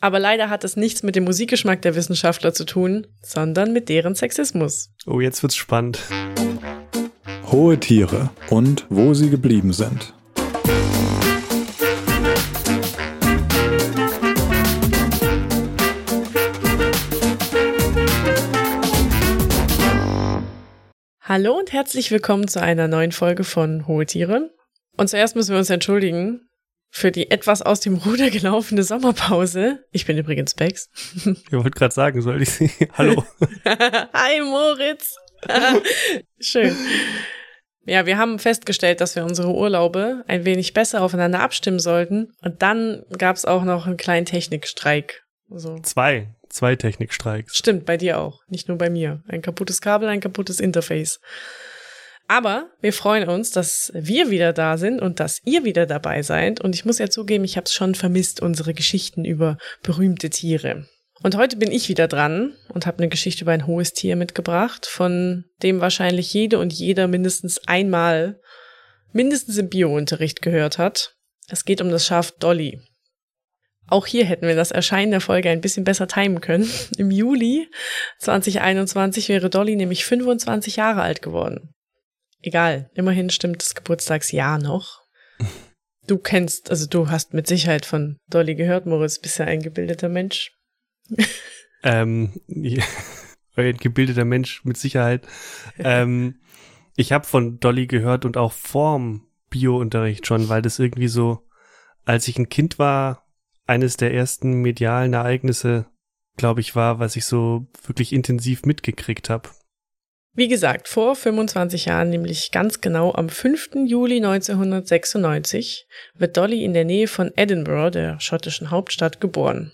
Aber leider hat es nichts mit dem Musikgeschmack der Wissenschaftler zu tun, sondern mit deren Sexismus. Oh, jetzt wird's spannend. Hohe Tiere und wo sie geblieben sind. Hallo und herzlich willkommen zu einer neuen Folge von Hohe Tiere. Und zuerst müssen wir uns entschuldigen für die etwas aus dem Ruder gelaufene Sommerpause. Ich bin übrigens Bex. Ich wollte gerade sagen, soll ich sie? Hallo. Hi Moritz. Schön. Ja, wir haben festgestellt, dass wir unsere Urlaube ein wenig besser aufeinander abstimmen sollten. Und dann gab es auch noch einen kleinen Technikstreik. So. Zwei. Zwei Technikstreiks. Stimmt, bei dir auch. Nicht nur bei mir. Ein kaputtes Kabel, ein kaputtes Interface. Aber wir freuen uns, dass wir wieder da sind und dass ihr wieder dabei seid. Und ich muss ja zugeben, ich habe es schon vermisst, unsere Geschichten über berühmte Tiere. Und heute bin ich wieder dran und habe eine Geschichte über ein hohes Tier mitgebracht, von dem wahrscheinlich jede und jeder mindestens einmal, mindestens im Biounterricht gehört hat. Es geht um das Schaf Dolly. Auch hier hätten wir das Erscheinen der Folge ein bisschen besser timen können. Im Juli 2021 wäre Dolly nämlich 25 Jahre alt geworden. Egal, immerhin stimmt das Geburtstagsjahr noch. Du kennst, also du hast mit Sicherheit von Dolly gehört, Moritz, bist ja ein gebildeter Mensch. ähm, ja, ein gebildeter Mensch mit Sicherheit. ähm, ich habe von Dolly gehört und auch vorm Bio-Unterricht schon, weil das irgendwie so, als ich ein Kind war, eines der ersten medialen Ereignisse, glaube ich, war, was ich so wirklich intensiv mitgekriegt habe. Wie gesagt, vor 25 Jahren, nämlich ganz genau am 5. Juli 1996, wird Dolly in der Nähe von Edinburgh, der schottischen Hauptstadt, geboren.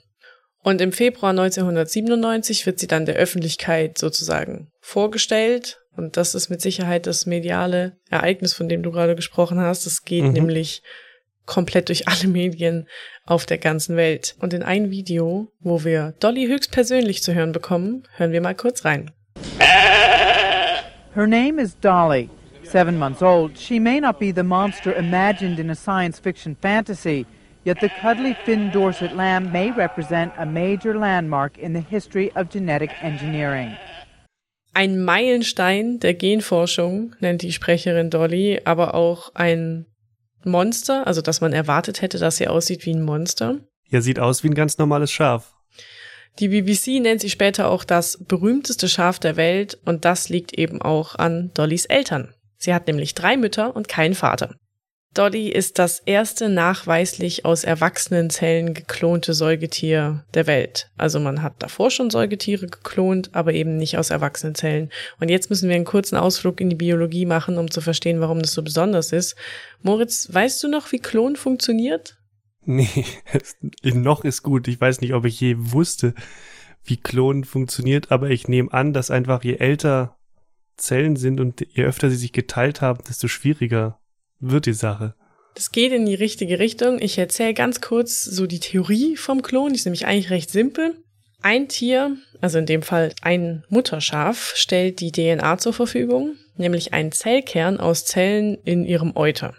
Und im Februar 1997 wird sie dann der Öffentlichkeit sozusagen vorgestellt. Und das ist mit Sicherheit das mediale Ereignis, von dem du gerade gesprochen hast. Es geht mhm. nämlich komplett durch alle Medien auf der ganzen Welt. Und in ein Video, wo wir Dolly höchstpersönlich zu hören bekommen, hören wir mal kurz rein. Her name is Dolly. Seven months old, she may not be the monster imagined in a science fiction fantasy, yet the cuddly Finn Dorset lamb may represent a major landmark in the history of genetic engineering. Ein Meilenstein der Genforschung, nennt die Sprecherin Dolly, aber auch ein Monster, also dass man erwartet hätte, dass sie aussieht wie ein Monster. Ja, sieht aus wie ein ganz normales Schaf. Die BBC nennt sie später auch das berühmteste Schaf der Welt und das liegt eben auch an Dollys Eltern. Sie hat nämlich drei Mütter und keinen Vater. Dolly ist das erste nachweislich aus erwachsenen Zellen geklonte Säugetier der Welt. Also man hat davor schon Säugetiere geklont, aber eben nicht aus erwachsenen Zellen. Und jetzt müssen wir einen kurzen Ausflug in die Biologie machen, um zu verstehen, warum das so besonders ist. Moritz, weißt du noch, wie Klon funktioniert? Nee, noch ist gut. Ich weiß nicht, ob ich je wusste, wie Klon funktioniert, aber ich nehme an, dass einfach je älter Zellen sind und je öfter sie sich geteilt haben, desto schwieriger wird die Sache. Das geht in die richtige Richtung. Ich erzähle ganz kurz so die Theorie vom Klon. Die ist nämlich eigentlich recht simpel. Ein Tier, also in dem Fall ein Mutterschaf, stellt die DNA zur Verfügung, nämlich einen Zellkern aus Zellen in ihrem Euter.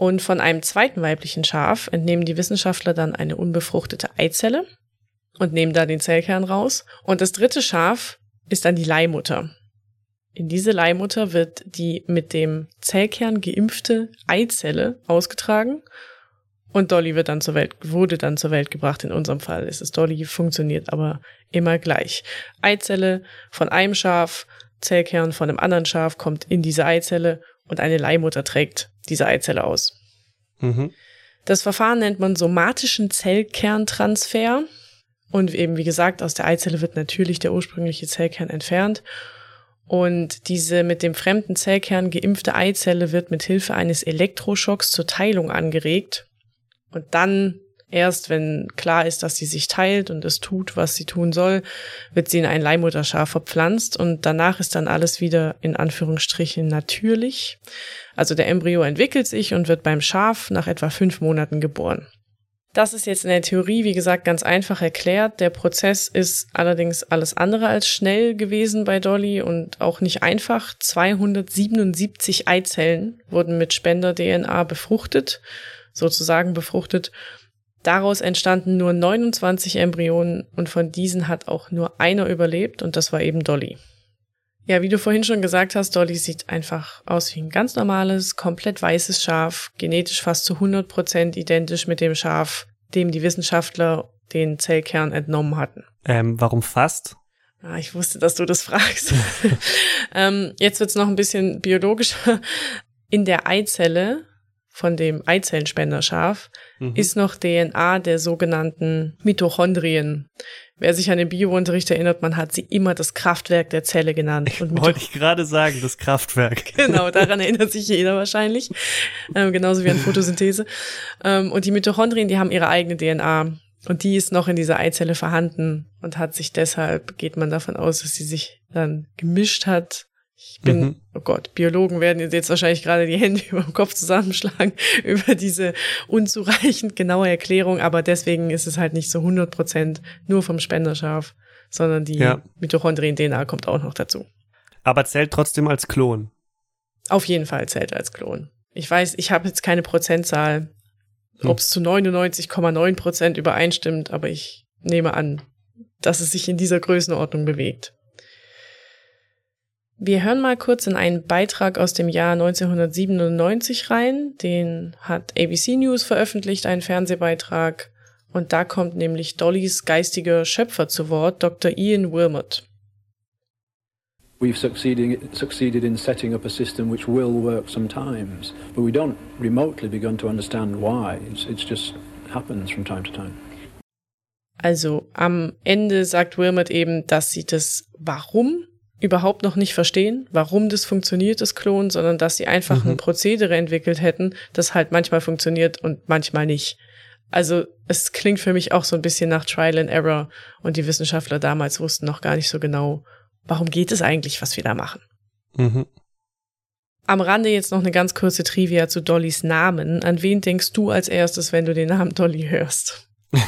Und von einem zweiten weiblichen Schaf entnehmen die Wissenschaftler dann eine unbefruchtete Eizelle und nehmen da den Zellkern raus. Und das dritte Schaf ist dann die Leihmutter. In diese Leihmutter wird die mit dem Zellkern geimpfte Eizelle ausgetragen und Dolly wird dann zur Welt, wurde dann zur Welt gebracht. In unserem Fall ist es Dolly, funktioniert aber immer gleich. Eizelle von einem Schaf, Zellkern von einem anderen Schaf kommt in diese Eizelle und eine Leihmutter trägt diese Eizelle aus. Mhm. Das Verfahren nennt man somatischen Zellkerntransfer. Und eben, wie gesagt, aus der Eizelle wird natürlich der ursprüngliche Zellkern entfernt. Und diese mit dem fremden Zellkern geimpfte Eizelle wird mit Hilfe eines Elektroschocks zur Teilung angeregt. Und dann erst, wenn klar ist, dass sie sich teilt und es tut, was sie tun soll, wird sie in ein Leihmutterschaf verpflanzt und danach ist dann alles wieder in Anführungsstrichen natürlich. Also der Embryo entwickelt sich und wird beim Schaf nach etwa fünf Monaten geboren. Das ist jetzt in der Theorie, wie gesagt, ganz einfach erklärt. Der Prozess ist allerdings alles andere als schnell gewesen bei Dolly und auch nicht einfach. 277 Eizellen wurden mit Spender-DNA befruchtet, sozusagen befruchtet. Daraus entstanden nur 29 Embryonen und von diesen hat auch nur einer überlebt und das war eben Dolly. Ja, wie du vorhin schon gesagt hast, Dolly sieht einfach aus wie ein ganz normales, komplett weißes Schaf, genetisch fast zu 100 Prozent identisch mit dem Schaf, dem die Wissenschaftler den Zellkern entnommen hatten. Ähm, warum fast? Ah, ich wusste, dass du das fragst. ähm, jetzt wird's noch ein bisschen biologischer. In der Eizelle von dem Eizellenspenderschaf mhm. ist noch DNA der sogenannten Mitochondrien. Wer sich an den Biounterricht erinnert, man hat sie immer das Kraftwerk der Zelle genannt. Und Wollte ich gerade sagen, das Kraftwerk. genau, daran erinnert sich jeder wahrscheinlich. Ähm, genauso wie an Photosynthese. Ähm, und die Mitochondrien, die haben ihre eigene DNA. Und die ist noch in dieser Eizelle vorhanden und hat sich deshalb, geht man davon aus, dass sie sich dann gemischt hat ich bin, mhm. oh Gott, Biologen werden jetzt wahrscheinlich gerade die Hände über dem Kopf zusammenschlagen über diese unzureichend genaue Erklärung, aber deswegen ist es halt nicht so 100 Prozent nur vom Spenderschaf, sondern die ja. Mitochondrien-DNA kommt auch noch dazu. Aber zählt trotzdem als Klon? Auf jeden Fall zählt als Klon. Ich weiß, ich habe jetzt keine Prozentzahl, hm. ob es zu 99,9 Prozent übereinstimmt, aber ich nehme an, dass es sich in dieser Größenordnung bewegt. Wir hören mal kurz in einen Beitrag aus dem Jahr 1997 rein. Den hat ABC News veröffentlicht, einen Fernsehbeitrag. Und da kommt nämlich Dollys geistiger Schöpfer zu Wort, Dr. Ian Wilmot. We've succeeded, succeeded in setting up a system which will work sometimes, but we don't remotely begun to understand why. It's, it's just happens from time to time. Also am Ende sagt Wilmot eben, dass sie das Warum überhaupt noch nicht verstehen, warum das funktioniert, das Klon, sondern dass sie einfach mhm. ein Prozedere entwickelt hätten, das halt manchmal funktioniert und manchmal nicht. Also es klingt für mich auch so ein bisschen nach Trial and Error und die Wissenschaftler damals wussten noch gar nicht so genau, warum geht es eigentlich, was wir da machen. Mhm. Am Rande jetzt noch eine ganz kurze Trivia zu Dollys Namen. An wen denkst du als erstes, wenn du den Namen Dolly hörst?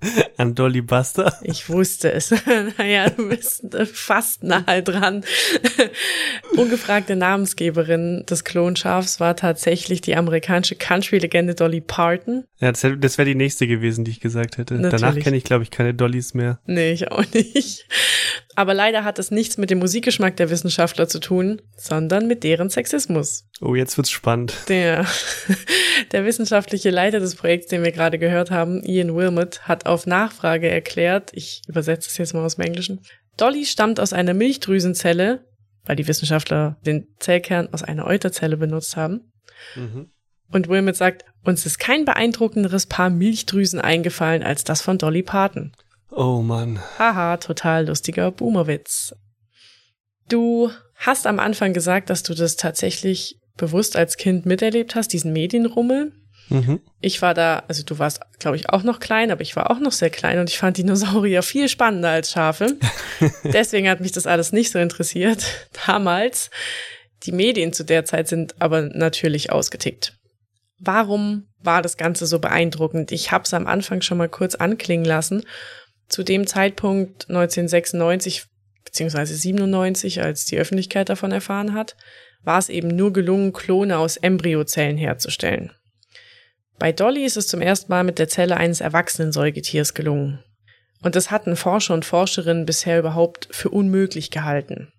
An Dolly Buster? Ich wusste es. naja, du bist fast nahe dran. Ungefragte Namensgeberin des Klonschafs war tatsächlich die amerikanische Country-Legende Dolly Parton. Ja, das, wäre die nächste gewesen, die ich gesagt hätte. Natürlich. Danach kenne ich, glaube ich, keine Dollys mehr. Nee, ich auch nicht. Aber leider hat es nichts mit dem Musikgeschmack der Wissenschaftler zu tun, sondern mit deren Sexismus. Oh, jetzt wird's spannend. Der, der wissenschaftliche Leiter des Projekts, den wir gerade gehört haben, Ian Wilmot, hat auf Nachfrage erklärt, ich übersetze es jetzt mal aus dem Englischen, Dolly stammt aus einer Milchdrüsenzelle, weil die Wissenschaftler den Zellkern aus einer Euterzelle benutzt haben. Mhm. Und Wilmot sagt, uns ist kein beeindruckenderes Paar Milchdrüsen eingefallen als das von Dolly Parton. Oh Mann. Haha, total lustiger Boomerwitz. Du hast am Anfang gesagt, dass du das tatsächlich bewusst als Kind miterlebt hast, diesen Medienrummel. Mhm. Ich war da, also du warst, glaube ich, auch noch klein, aber ich war auch noch sehr klein und ich fand Dinosaurier viel spannender als Schafe. Deswegen hat mich das alles nicht so interessiert damals. Die Medien zu der Zeit sind aber natürlich ausgetickt. Warum war das Ganze so beeindruckend? Ich habe es am Anfang schon mal kurz anklingen lassen zu dem Zeitpunkt 1996 beziehungsweise 97, als die Öffentlichkeit davon erfahren hat, war es eben nur gelungen, Klone aus Embryozellen herzustellen. Bei Dolly ist es zum ersten Mal mit der Zelle eines erwachsenen Säugetiers gelungen. Und das hatten Forscher und Forscherinnen bisher überhaupt für unmöglich gehalten.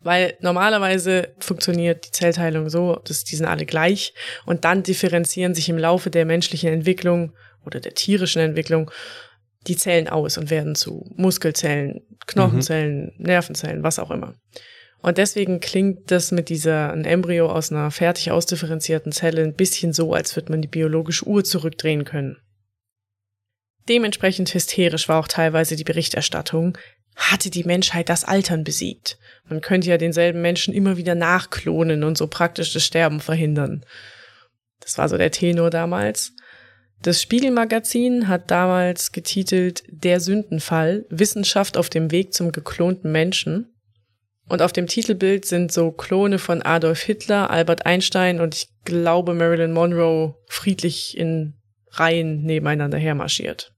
Weil normalerweise funktioniert die Zellteilung so, dass die sind alle gleich und dann differenzieren sich im Laufe der menschlichen Entwicklung oder der tierischen Entwicklung die Zellen aus und werden zu Muskelzellen, Knochenzellen, mhm. Nervenzellen, was auch immer. Und deswegen klingt das mit dieser, ein Embryo aus einer fertig ausdifferenzierten Zelle ein bisschen so, als würde man die biologische Uhr zurückdrehen können. Dementsprechend hysterisch war auch teilweise die Berichterstattung. Hatte die Menschheit das Altern besiegt? Man könnte ja denselben Menschen immer wieder nachklonen und so praktisch das Sterben verhindern. Das war so der Tenor damals. Das Spiegelmagazin hat damals getitelt Der Sündenfall, Wissenschaft auf dem Weg zum geklonten Menschen. Und auf dem Titelbild sind so Klone von Adolf Hitler, Albert Einstein und ich glaube Marilyn Monroe friedlich in Reihen nebeneinander hermarschiert.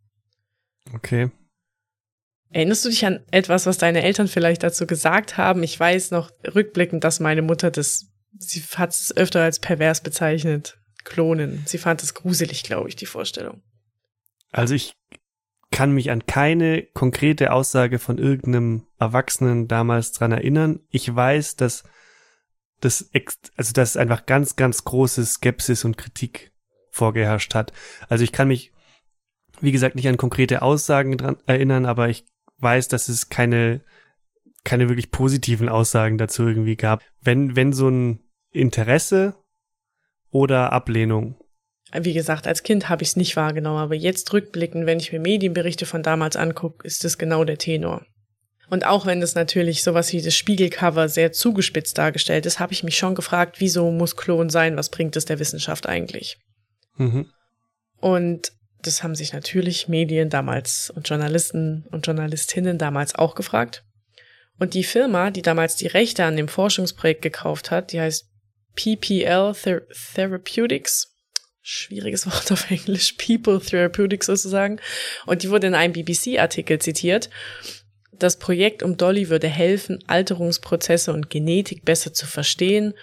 Okay. Erinnerst du dich an etwas, was deine Eltern vielleicht dazu gesagt haben? Ich weiß noch rückblickend, dass meine Mutter das, sie hat es öfter als pervers bezeichnet klonen. Sie fand es gruselig, glaube ich, die Vorstellung. Also ich kann mich an keine konkrete Aussage von irgendeinem Erwachsenen damals dran erinnern. Ich weiß, dass das, also dass einfach ganz, ganz große Skepsis und Kritik vorgeherrscht hat. Also ich kann mich, wie gesagt, nicht an konkrete Aussagen dran erinnern, aber ich weiß, dass es keine, keine wirklich positiven Aussagen dazu irgendwie gab. Wenn, wenn so ein Interesse oder Ablehnung. Wie gesagt, als Kind habe ich es nicht wahrgenommen, aber jetzt rückblickend, wenn ich mir Medienberichte von damals angucke, ist das genau der Tenor. Und auch wenn das natürlich sowas wie das Spiegelcover sehr zugespitzt dargestellt ist, habe ich mich schon gefragt, wieso muss Klon sein? Was bringt es der Wissenschaft eigentlich? Mhm. Und das haben sich natürlich Medien damals und Journalisten und Journalistinnen damals auch gefragt. Und die Firma, die damals die Rechte an dem Forschungsprojekt gekauft hat, die heißt PPL Ther Therapeutics. Schwieriges Wort auf Englisch. People Therapeutics sozusagen. Und die wurde in einem BBC-Artikel zitiert. Das Projekt um Dolly würde helfen, Alterungsprozesse und Genetik besser zu verstehen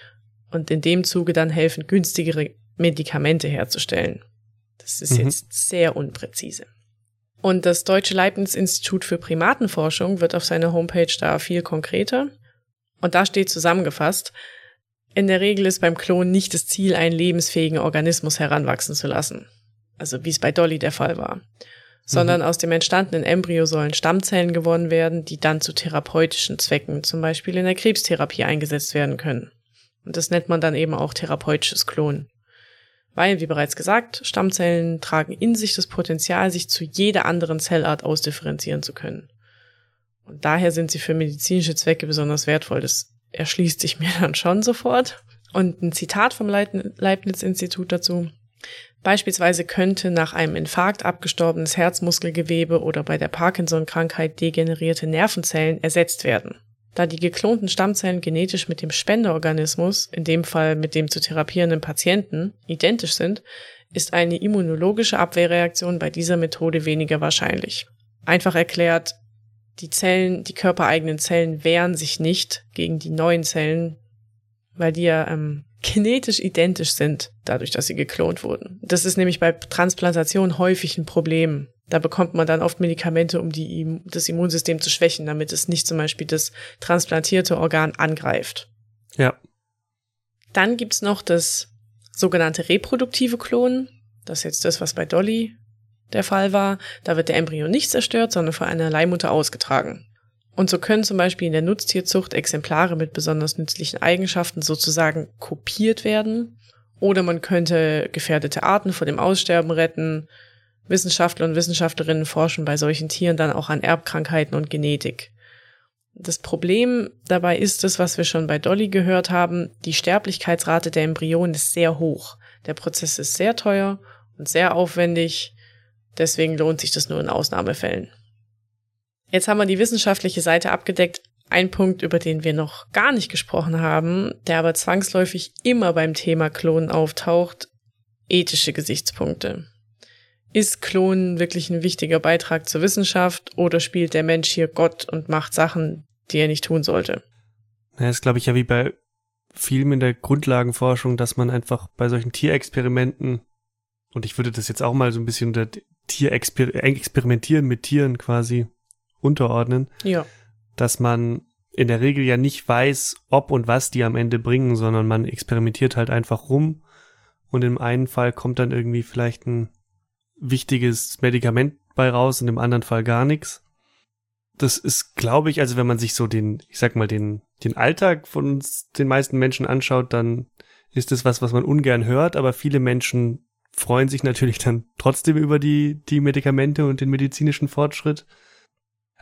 und in dem Zuge dann helfen, günstigere Medikamente herzustellen. Das ist mhm. jetzt sehr unpräzise. Und das Deutsche Leibniz-Institut für Primatenforschung wird auf seiner Homepage da viel konkreter. Und da steht zusammengefasst, in der Regel ist beim Klon nicht das Ziel, einen lebensfähigen Organismus heranwachsen zu lassen. Also wie es bei Dolly der Fall war sondern mhm. aus dem entstandenen Embryo sollen Stammzellen gewonnen werden, die dann zu therapeutischen Zwecken, zum Beispiel in der Krebstherapie, eingesetzt werden können. Und das nennt man dann eben auch therapeutisches Klonen. Weil, wie bereits gesagt, Stammzellen tragen in sich das Potenzial, sich zu jeder anderen Zellart ausdifferenzieren zu können. Und daher sind sie für medizinische Zwecke besonders wertvoll. Das erschließt sich mir dann schon sofort. Und ein Zitat vom Leibniz-Institut dazu. Beispielsweise könnte nach einem Infarkt abgestorbenes Herzmuskelgewebe oder bei der Parkinson-Krankheit degenerierte Nervenzellen ersetzt werden. Da die geklonten Stammzellen genetisch mit dem Spenderorganismus, in dem Fall mit dem zu therapierenden Patienten, identisch sind, ist eine immunologische Abwehrreaktion bei dieser Methode weniger wahrscheinlich. Einfach erklärt, die Zellen, die körpereigenen Zellen wehren sich nicht gegen die neuen Zellen, weil die ja ähm, genetisch identisch sind, dadurch, dass sie geklont wurden. Das ist nämlich bei Transplantation häufig ein Problem. Da bekommt man dann oft Medikamente, um die, das Immunsystem zu schwächen, damit es nicht zum Beispiel das transplantierte Organ angreift. Ja. Dann gibt's noch das sogenannte reproduktive Klonen. Das ist jetzt das, was bei Dolly der Fall war. Da wird der Embryo nicht zerstört, sondern von einer Leihmutter ausgetragen. Und so können zum Beispiel in der Nutztierzucht Exemplare mit besonders nützlichen Eigenschaften sozusagen kopiert werden. Oder man könnte gefährdete Arten vor dem Aussterben retten. Wissenschaftler und Wissenschaftlerinnen forschen bei solchen Tieren dann auch an Erbkrankheiten und Genetik. Das Problem dabei ist es, was wir schon bei Dolly gehört haben, die Sterblichkeitsrate der Embryonen ist sehr hoch. Der Prozess ist sehr teuer und sehr aufwendig, deswegen lohnt sich das nur in Ausnahmefällen. Jetzt haben wir die wissenschaftliche Seite abgedeckt. Ein Punkt, über den wir noch gar nicht gesprochen haben, der aber zwangsläufig immer beim Thema Klonen auftaucht, ethische Gesichtspunkte. Ist Klonen wirklich ein wichtiger Beitrag zur Wissenschaft oder spielt der Mensch hier Gott und macht Sachen, die er nicht tun sollte? Ja, ist, glaube ich, ja wie bei vielen in der Grundlagenforschung, dass man einfach bei solchen Tierexperimenten, und ich würde das jetzt auch mal so ein bisschen unter Tierexperimentieren mit Tieren quasi unterordnen. Ja. Dass man in der Regel ja nicht weiß, ob und was die am Ende bringen, sondern man experimentiert halt einfach rum und im einen Fall kommt dann irgendwie vielleicht ein wichtiges Medikament bei raus und im anderen Fall gar nichts. Das ist, glaube ich, also wenn man sich so den, ich sag mal, den, den Alltag von uns, den meisten Menschen anschaut, dann ist es was, was man ungern hört, aber viele Menschen freuen sich natürlich dann trotzdem über die, die Medikamente und den medizinischen Fortschritt.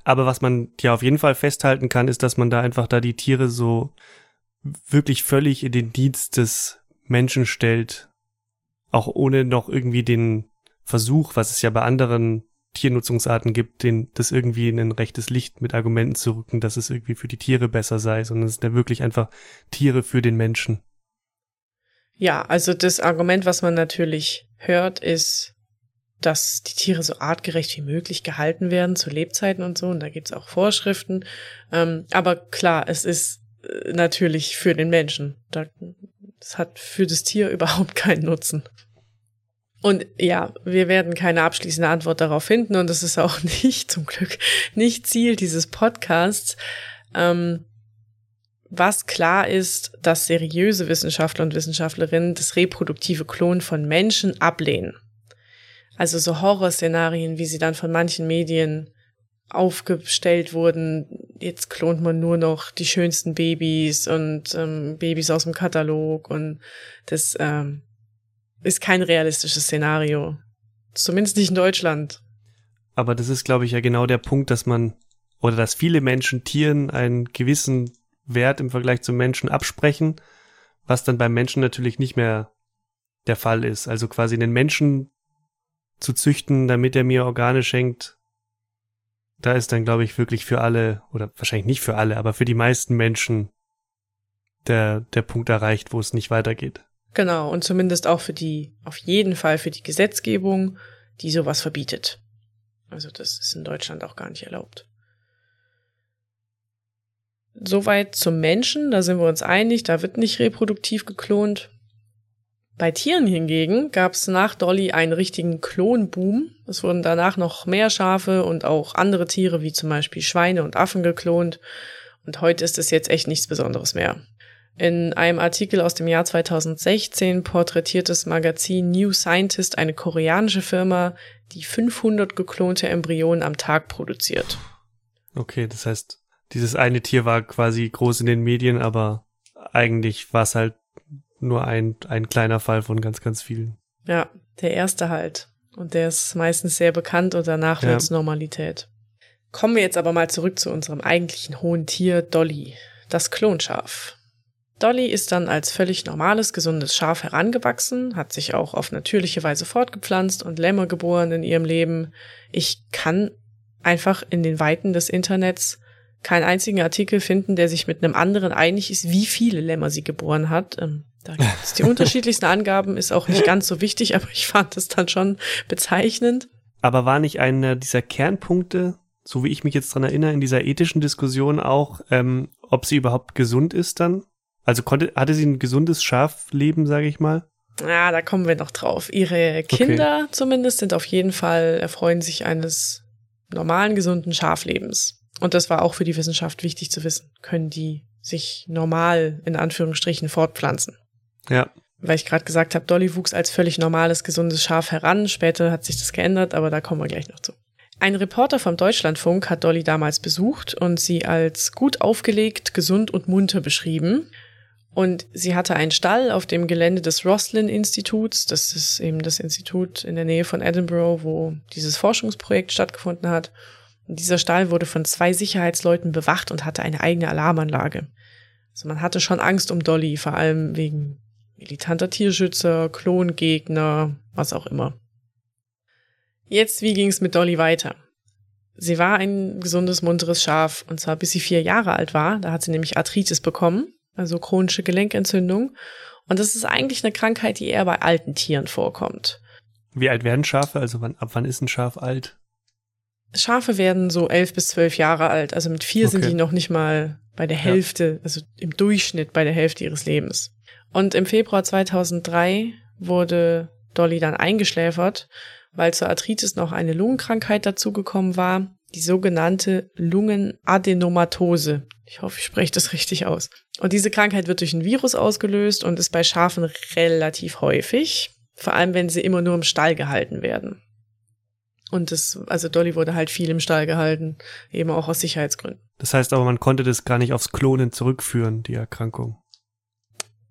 Aber was man ja auf jeden Fall festhalten kann, ist, dass man da einfach da die Tiere so wirklich völlig in den Dienst des Menschen stellt. Auch ohne noch irgendwie den Versuch, was es ja bei anderen Tiernutzungsarten gibt, den, das irgendwie in ein rechtes Licht mit Argumenten zu rücken, dass es irgendwie für die Tiere besser sei, sondern es sind ja wirklich einfach Tiere für den Menschen. Ja, also das Argument, was man natürlich hört, ist, dass die Tiere so artgerecht wie möglich gehalten werden zu Lebzeiten und so. Und da gibt's auch Vorschriften. Ähm, aber klar, es ist äh, natürlich für den Menschen. Da Das hat für das Tier überhaupt keinen Nutzen. Und ja, wir werden keine abschließende Antwort darauf finden und das ist auch nicht, zum Glück, nicht Ziel dieses Podcasts. Ähm, was klar ist, dass seriöse Wissenschaftler und Wissenschaftlerinnen das reproduktive Klonen von Menschen ablehnen. Also so Horrorszenarien, wie sie dann von manchen Medien aufgestellt wurden, jetzt klont man nur noch die schönsten Babys und ähm, Babys aus dem Katalog und das ähm, ist kein realistisches Szenario. Zumindest nicht in Deutschland. Aber das ist, glaube ich, ja genau der Punkt, dass man oder dass viele Menschen Tieren einen gewissen Wert im Vergleich zum Menschen absprechen, was dann beim Menschen natürlich nicht mehr der Fall ist. Also quasi einen Menschen zu züchten, damit er mir Organe schenkt, da ist dann, glaube ich, wirklich für alle, oder wahrscheinlich nicht für alle, aber für die meisten Menschen der, der Punkt erreicht, wo es nicht weitergeht. Genau, und zumindest auch für die, auf jeden Fall für die Gesetzgebung, die sowas verbietet. Also das ist in Deutschland auch gar nicht erlaubt. Soweit zum Menschen, da sind wir uns einig, da wird nicht reproduktiv geklont. Bei Tieren hingegen gab es nach Dolly einen richtigen Klonboom. Es wurden danach noch mehr Schafe und auch andere Tiere wie zum Beispiel Schweine und Affen geklont. Und heute ist es jetzt echt nichts Besonderes mehr. In einem Artikel aus dem Jahr 2016 porträtiert das Magazin New Scientist eine koreanische Firma, die 500 geklonte Embryonen am Tag produziert. Okay, das heißt, dieses eine Tier war quasi groß in den Medien, aber eigentlich war es halt nur ein, ein kleiner Fall von ganz, ganz vielen. Ja, der erste halt. Und der ist meistens sehr bekannt und danach ja. wird's Normalität. Kommen wir jetzt aber mal zurück zu unserem eigentlichen hohen Tier, Dolly, das Klonschaf. Dolly ist dann als völlig normales, gesundes Schaf herangewachsen, hat sich auch auf natürliche Weise fortgepflanzt und Lämmer geboren in ihrem Leben. Ich kann einfach in den Weiten des Internets keinen einzigen Artikel finden, der sich mit einem anderen einig ist, wie viele Lämmer sie geboren hat. Ähm, da gibt es die unterschiedlichsten Angaben, ist auch nicht ganz so wichtig, aber ich fand es dann schon bezeichnend. Aber war nicht einer dieser Kernpunkte, so wie ich mich jetzt dran erinnere, in dieser ethischen Diskussion auch, ähm, ob sie überhaupt gesund ist dann? Also konnte, hatte sie ein gesundes Schafleben, sage ich mal? Ja, da kommen wir noch drauf. Ihre Kinder okay. zumindest sind auf jeden Fall, erfreuen sich eines normalen, gesunden Schaflebens. Und das war auch für die Wissenschaft wichtig zu wissen. Können die sich normal in Anführungsstrichen fortpflanzen? Ja. Weil ich gerade gesagt habe, Dolly wuchs als völlig normales, gesundes Schaf heran. Später hat sich das geändert, aber da kommen wir gleich noch zu. Ein Reporter vom Deutschlandfunk hat Dolly damals besucht und sie als gut aufgelegt, gesund und munter beschrieben. Und sie hatte einen Stall auf dem Gelände des Roslin-Instituts. Das ist eben das Institut in der Nähe von Edinburgh, wo dieses Forschungsprojekt stattgefunden hat. Dieser Stall wurde von zwei Sicherheitsleuten bewacht und hatte eine eigene Alarmanlage. Also man hatte schon Angst um Dolly, vor allem wegen militanter Tierschützer, Klongegner, was auch immer. Jetzt, wie ging es mit Dolly weiter? Sie war ein gesundes, munteres Schaf, und zwar bis sie vier Jahre alt war. Da hat sie nämlich Arthritis bekommen, also chronische Gelenkentzündung. Und das ist eigentlich eine Krankheit, die eher bei alten Tieren vorkommt. Wie alt werden Schafe? Also wann, ab wann ist ein Schaf alt? Schafe werden so elf bis zwölf Jahre alt. Also mit vier okay. sind die noch nicht mal bei der Hälfte, ja. also im Durchschnitt bei der Hälfte ihres Lebens. Und im Februar 2003 wurde Dolly dann eingeschläfert, weil zur Arthritis noch eine Lungenkrankheit dazugekommen war, die sogenannte Lungenadenomatose. Ich hoffe, ich spreche das richtig aus. Und diese Krankheit wird durch ein Virus ausgelöst und ist bei Schafen relativ häufig, vor allem wenn sie immer nur im Stall gehalten werden. Und das, also Dolly wurde halt viel im Stall gehalten, eben auch aus Sicherheitsgründen. Das heißt aber, man konnte das gar nicht aufs Klonen zurückführen, die Erkrankung.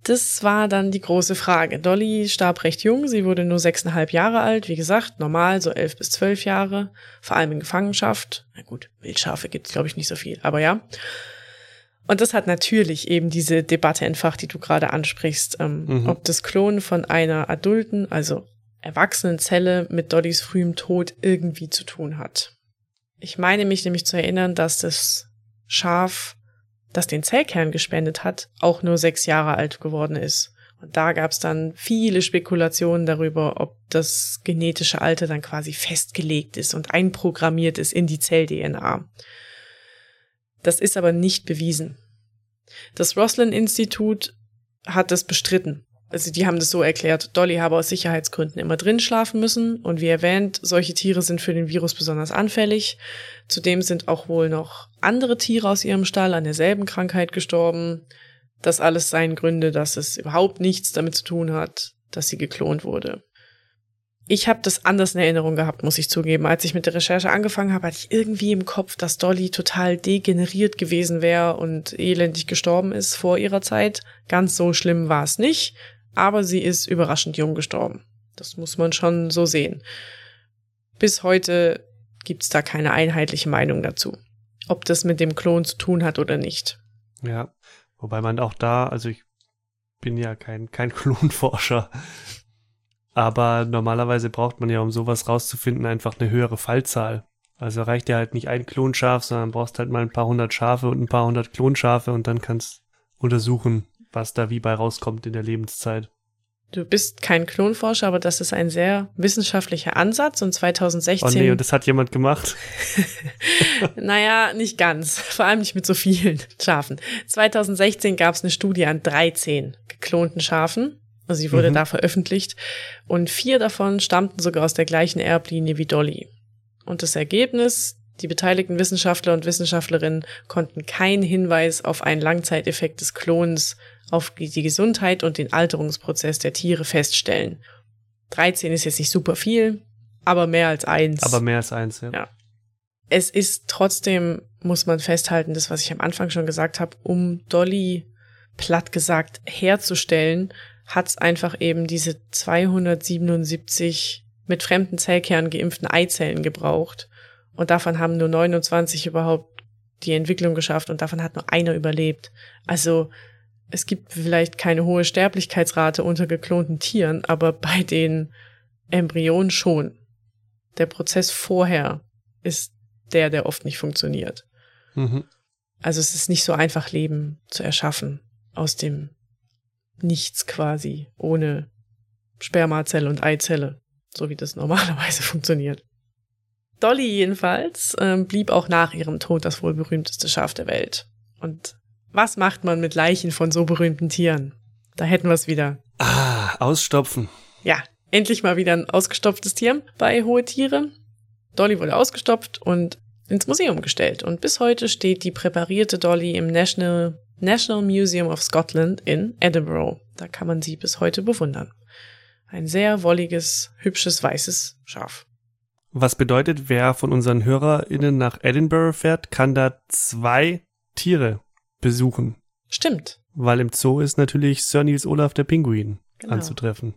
Das war dann die große Frage. Dolly starb recht jung, sie wurde nur sechseinhalb Jahre alt, wie gesagt, normal so elf bis zwölf Jahre, vor allem in Gefangenschaft. Na gut, Wildschafe gibt's glaube ich nicht so viel, aber ja. Und das hat natürlich eben diese Debatte entfacht, die du gerade ansprichst, ähm, mhm. ob das Klonen von einer adulten, also erwachsenen Zelle mit Dollys frühem Tod irgendwie zu tun hat. Ich meine mich nämlich zu erinnern, dass das Schaf das den Zellkern gespendet hat, auch nur sechs Jahre alt geworden ist. Und da gab es dann viele Spekulationen darüber, ob das genetische Alter dann quasi festgelegt ist und einprogrammiert ist in die Zell-DNA. Das ist aber nicht bewiesen. Das Roslin-Institut hat das bestritten. Also die haben das so erklärt, Dolly habe aus Sicherheitsgründen immer drin schlafen müssen und wie erwähnt, solche Tiere sind für den Virus besonders anfällig. Zudem sind auch wohl noch andere Tiere aus ihrem Stall an derselben Krankheit gestorben. Das alles seien Gründe, dass es überhaupt nichts damit zu tun hat, dass sie geklont wurde. Ich habe das anders in Erinnerung gehabt, muss ich zugeben. Als ich mit der Recherche angefangen habe, hatte ich irgendwie im Kopf, dass Dolly total degeneriert gewesen wäre und elendig gestorben ist vor ihrer Zeit. Ganz so schlimm war es nicht aber sie ist überraschend jung gestorben. Das muss man schon so sehen. Bis heute gibt's da keine einheitliche Meinung dazu, ob das mit dem Klon zu tun hat oder nicht. Ja, wobei man auch da, also ich bin ja kein, kein Klonforscher, aber normalerweise braucht man ja, um sowas rauszufinden, einfach eine höhere Fallzahl. Also reicht ja halt nicht ein Klonschaf, sondern brauchst halt mal ein paar hundert Schafe und ein paar hundert Klonschafe und dann kannst untersuchen, was da wie bei rauskommt in der Lebenszeit. Du bist kein Klonforscher, aber das ist ein sehr wissenschaftlicher Ansatz und 2016. Oh nee, und das hat jemand gemacht? naja, nicht ganz. Vor allem nicht mit so vielen Schafen. 2016 gab es eine Studie an 13 geklonten Schafen. Also sie wurde mhm. da veröffentlicht. Und vier davon stammten sogar aus der gleichen Erblinie wie Dolly. Und das Ergebnis, die beteiligten Wissenschaftler und Wissenschaftlerinnen konnten keinen Hinweis auf einen Langzeiteffekt des Klons auf die Gesundheit und den Alterungsprozess der Tiere feststellen. 13 ist jetzt nicht super viel, aber mehr als eins. Aber mehr als eins, ja. ja. Es ist trotzdem, muss man festhalten, das, was ich am Anfang schon gesagt habe, um Dolly platt gesagt herzustellen, hat es einfach eben diese 277 mit fremden Zellkernen geimpften Eizellen gebraucht. Und davon haben nur 29 überhaupt die Entwicklung geschafft und davon hat nur einer überlebt. Also es gibt vielleicht keine hohe Sterblichkeitsrate unter geklonten Tieren, aber bei den Embryonen schon. Der Prozess vorher ist der, der oft nicht funktioniert. Mhm. Also es ist nicht so einfach, Leben zu erschaffen aus dem Nichts quasi, ohne Spermazelle und Eizelle, so wie das normalerweise funktioniert. Dolly jedenfalls äh, blieb auch nach ihrem Tod das wohl berühmteste Schaf der Welt. Und was macht man mit Leichen von so berühmten Tieren? Da hätten wir es wieder. Ah, ausstopfen. Ja, endlich mal wieder ein ausgestopftes Tier bei Hohe Tiere. Dolly wurde ausgestopft und ins Museum gestellt. Und bis heute steht die präparierte Dolly im National, National Museum of Scotland in Edinburgh. Da kann man sie bis heute bewundern. Ein sehr wolliges, hübsches, weißes Schaf. Was bedeutet, wer von unseren HörerInnen nach Edinburgh fährt, kann da zwei Tiere besuchen. Stimmt. Weil im Zoo ist natürlich Sir Nils Olaf der Pinguin genau. anzutreffen.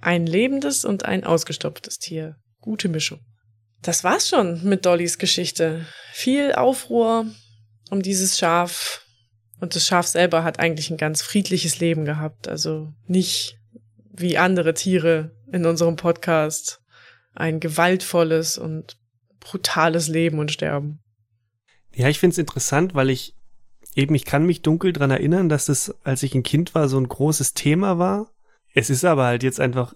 Ein lebendes und ein ausgestopftes Tier. Gute Mischung. Das war's schon mit Dollys Geschichte. Viel Aufruhr um dieses Schaf. Und das Schaf selber hat eigentlich ein ganz friedliches Leben gehabt. Also nicht wie andere Tiere in unserem Podcast. Ein gewaltvolles und brutales Leben und Sterben. Ja, ich find's interessant, weil ich eben, ich kann mich dunkel dran erinnern, dass es, als ich ein Kind war, so ein großes Thema war. Es ist aber halt jetzt einfach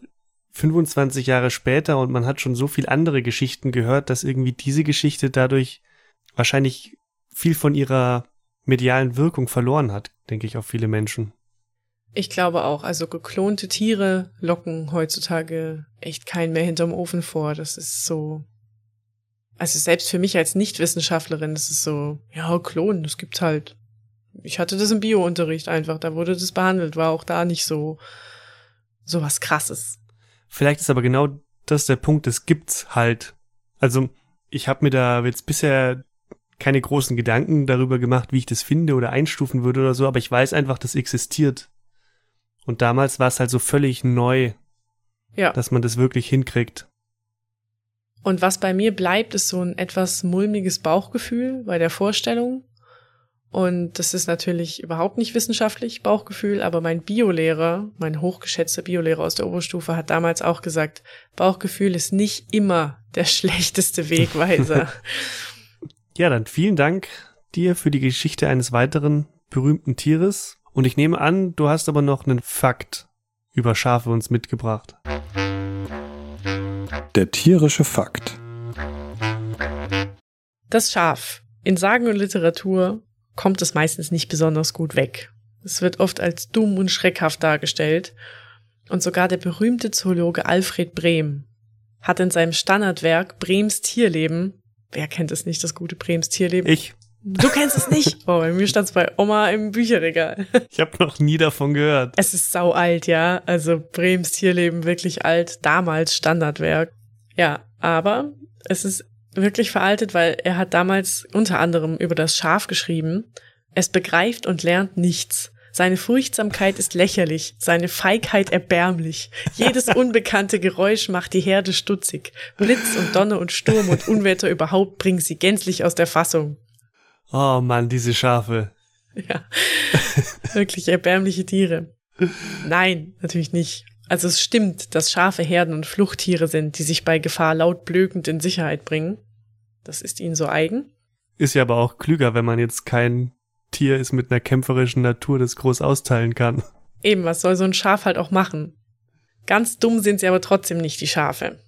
25 Jahre später und man hat schon so viel andere Geschichten gehört, dass irgendwie diese Geschichte dadurch wahrscheinlich viel von ihrer medialen Wirkung verloren hat, denke ich, auf viele Menschen. Ich glaube auch, also geklonte Tiere locken heutzutage echt keinen mehr hinterm Ofen vor. Das ist so. Also selbst für mich als Nichtwissenschaftlerin, das ist so, ja, Klonen, das gibt's halt ich hatte das im Biounterricht einfach, da wurde das behandelt, war auch da nicht so, so was krasses. Vielleicht ist aber genau das der Punkt, es gibt's halt. Also, ich habe mir da jetzt bisher keine großen Gedanken darüber gemacht, wie ich das finde oder einstufen würde oder so, aber ich weiß einfach, das existiert. Und damals war es halt so völlig neu, ja. dass man das wirklich hinkriegt. Und was bei mir bleibt, ist so ein etwas mulmiges Bauchgefühl bei der Vorstellung. Und das ist natürlich überhaupt nicht wissenschaftlich, Bauchgefühl, aber mein Biolehrer, mein hochgeschätzter Biolehrer aus der Oberstufe hat damals auch gesagt, Bauchgefühl ist nicht immer der schlechteste Wegweiser. ja, dann vielen Dank dir für die Geschichte eines weiteren berühmten Tieres. Und ich nehme an, du hast aber noch einen Fakt über Schafe uns mitgebracht. Der tierische Fakt. Das Schaf in Sagen und Literatur kommt es meistens nicht besonders gut weg. Es wird oft als dumm und schreckhaft dargestellt. Und sogar der berühmte Zoologe Alfred Brehm hat in seinem Standardwerk Brems Tierleben, wer kennt es nicht, das gute Brems Tierleben? Ich. Du kennst es nicht? Oh, bei mir stand es bei Oma im Bücherregal. Ich habe noch nie davon gehört. Es ist sau alt, ja. Also Brems Tierleben wirklich alt, damals Standardwerk. Ja, aber es ist wirklich veraltet, weil er hat damals unter anderem über das Schaf geschrieben. Es begreift und lernt nichts. Seine Furchtsamkeit ist lächerlich, seine Feigheit erbärmlich. Jedes unbekannte Geräusch macht die Herde stutzig. Blitz und Donner und Sturm und Unwetter überhaupt bringen sie gänzlich aus der Fassung. Oh Mann, diese Schafe. Ja, wirklich erbärmliche Tiere. Nein, natürlich nicht. Also es stimmt, dass Schafe Herden und Fluchttiere sind, die sich bei Gefahr laut blökend in Sicherheit bringen. Das ist ihnen so eigen. Ist ja aber auch klüger, wenn man jetzt kein Tier ist mit einer kämpferischen Natur, das groß austeilen kann. Eben, was soll so ein Schaf halt auch machen? Ganz dumm sind sie aber trotzdem nicht, die Schafe.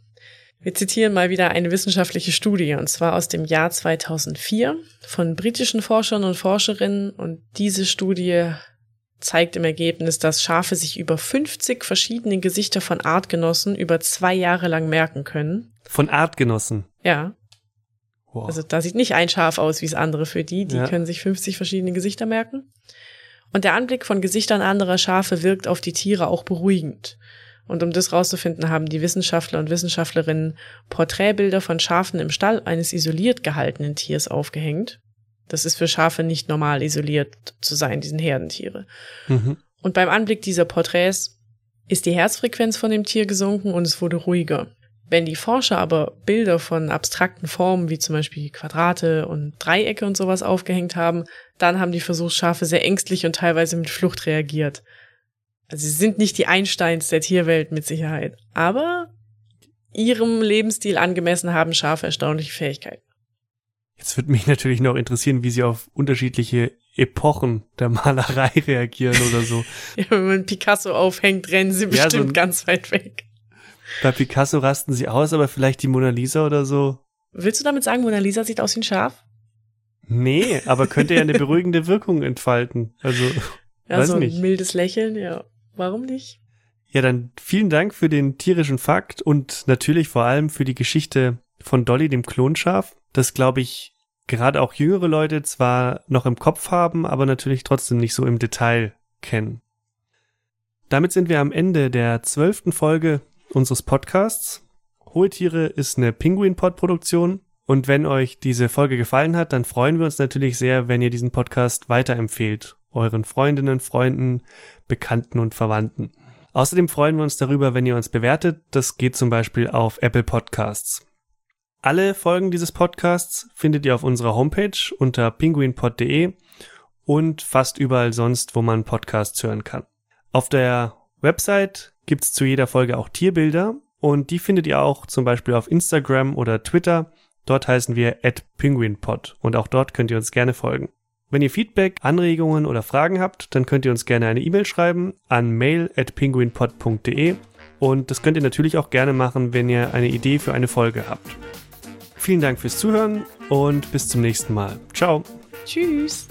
Wir zitieren mal wieder eine wissenschaftliche Studie, und zwar aus dem Jahr 2004 von britischen Forschern und Forscherinnen. Und diese Studie zeigt im Ergebnis, dass Schafe sich über 50 verschiedene Gesichter von Artgenossen über zwei Jahre lang merken können. Von Artgenossen? Ja. Wow. Also da sieht nicht ein Schaf aus wie das andere für die, die Ja. können sich 50 verschiedene Gesichter merken. Und der Anblick von Gesichtern anderer Schafe wirkt auf die Tiere auch beruhigend. Und um das rauszufinden, haben die Wissenschaftler und Wissenschaftlerinnen Porträtbilder von Schafen im Stall eines isoliert gehaltenen Tiers aufgehängt. Das ist für Schafe nicht normal, isoliert zu sein, diesen Herdentiere. mhm. Und beim Anblick dieser Porträts ist die Herzfrequenz von dem Tier gesunken und es wurde ruhiger. Wenn die Forscher aber Bilder von abstrakten Formen wie zum Beispiel Quadrate und Dreiecke und sowas aufgehängt haben, dann haben die Versuchsschafe sehr ängstlich und teilweise mit Flucht reagiert. Also sie sind nicht die Einsteins der Tierwelt mit Sicherheit, aber ihrem Lebensstil angemessen haben Schafe erstaunliche Fähigkeiten. Jetzt würde mich natürlich noch interessieren, wie sie auf unterschiedliche Epochen der Malerei reagieren oder so. Ja, wenn man Picasso aufhängt, rennen sie Ja, bestimmt so ein- ganz weit weg. Bei Picasso rasten sie aus, aber vielleicht die Mona Lisa oder so. Willst du damit sagen, Mona Lisa sieht aus wie ein Schaf? Nee, aber könnte ja eine beruhigende Wirkung entfalten. Also, Ja, Weiß so ein nicht. mildes Lächeln, ja. Warum nicht? ja, dann vielen Dank für den tierischen Fakt und natürlich vor allem für die Geschichte von Dolly, dem Klonschaf. Das glaube ich gerade auch jüngere Leute zwar noch im Kopf haben, aber natürlich trotzdem nicht so im Detail kennen. Damit sind wir am Ende der zwölften Folge unseres Podcasts. Hohe Tiere ist eine Penguin-Pod-Produktion. Und wenn euch diese Folge gefallen hat, dann freuen wir uns natürlich sehr, wenn ihr diesen Podcast weiterempfehlt. Euren Freundinnen, Freunden, Bekannten und Verwandten. Außerdem freuen wir uns darüber, wenn ihr uns bewertet. Das geht zum Beispiel auf Apple Podcasts. Alle Folgen dieses Podcasts findet ihr auf unserer Homepage unter pinguinpod.de und fast überall sonst, wo man Podcasts hören kann. Auf der Website gibt's zu jeder Folge auch Tierbilder und die findet ihr auch zum Beispiel auf Instagram oder Twitter. Dort heißen wir at penguinpod und auch dort könnt ihr uns gerne folgen. Wenn ihr Feedback, Anregungen oder Fragen habt, dann könnt ihr uns gerne eine E-Mail schreiben an mail at penguinpod.de und das könnt ihr natürlich auch gerne machen, wenn ihr eine Idee für eine Folge habt. Vielen Dank fürs Zuhören und bis zum nächsten Mal. Ciao. Tschüss.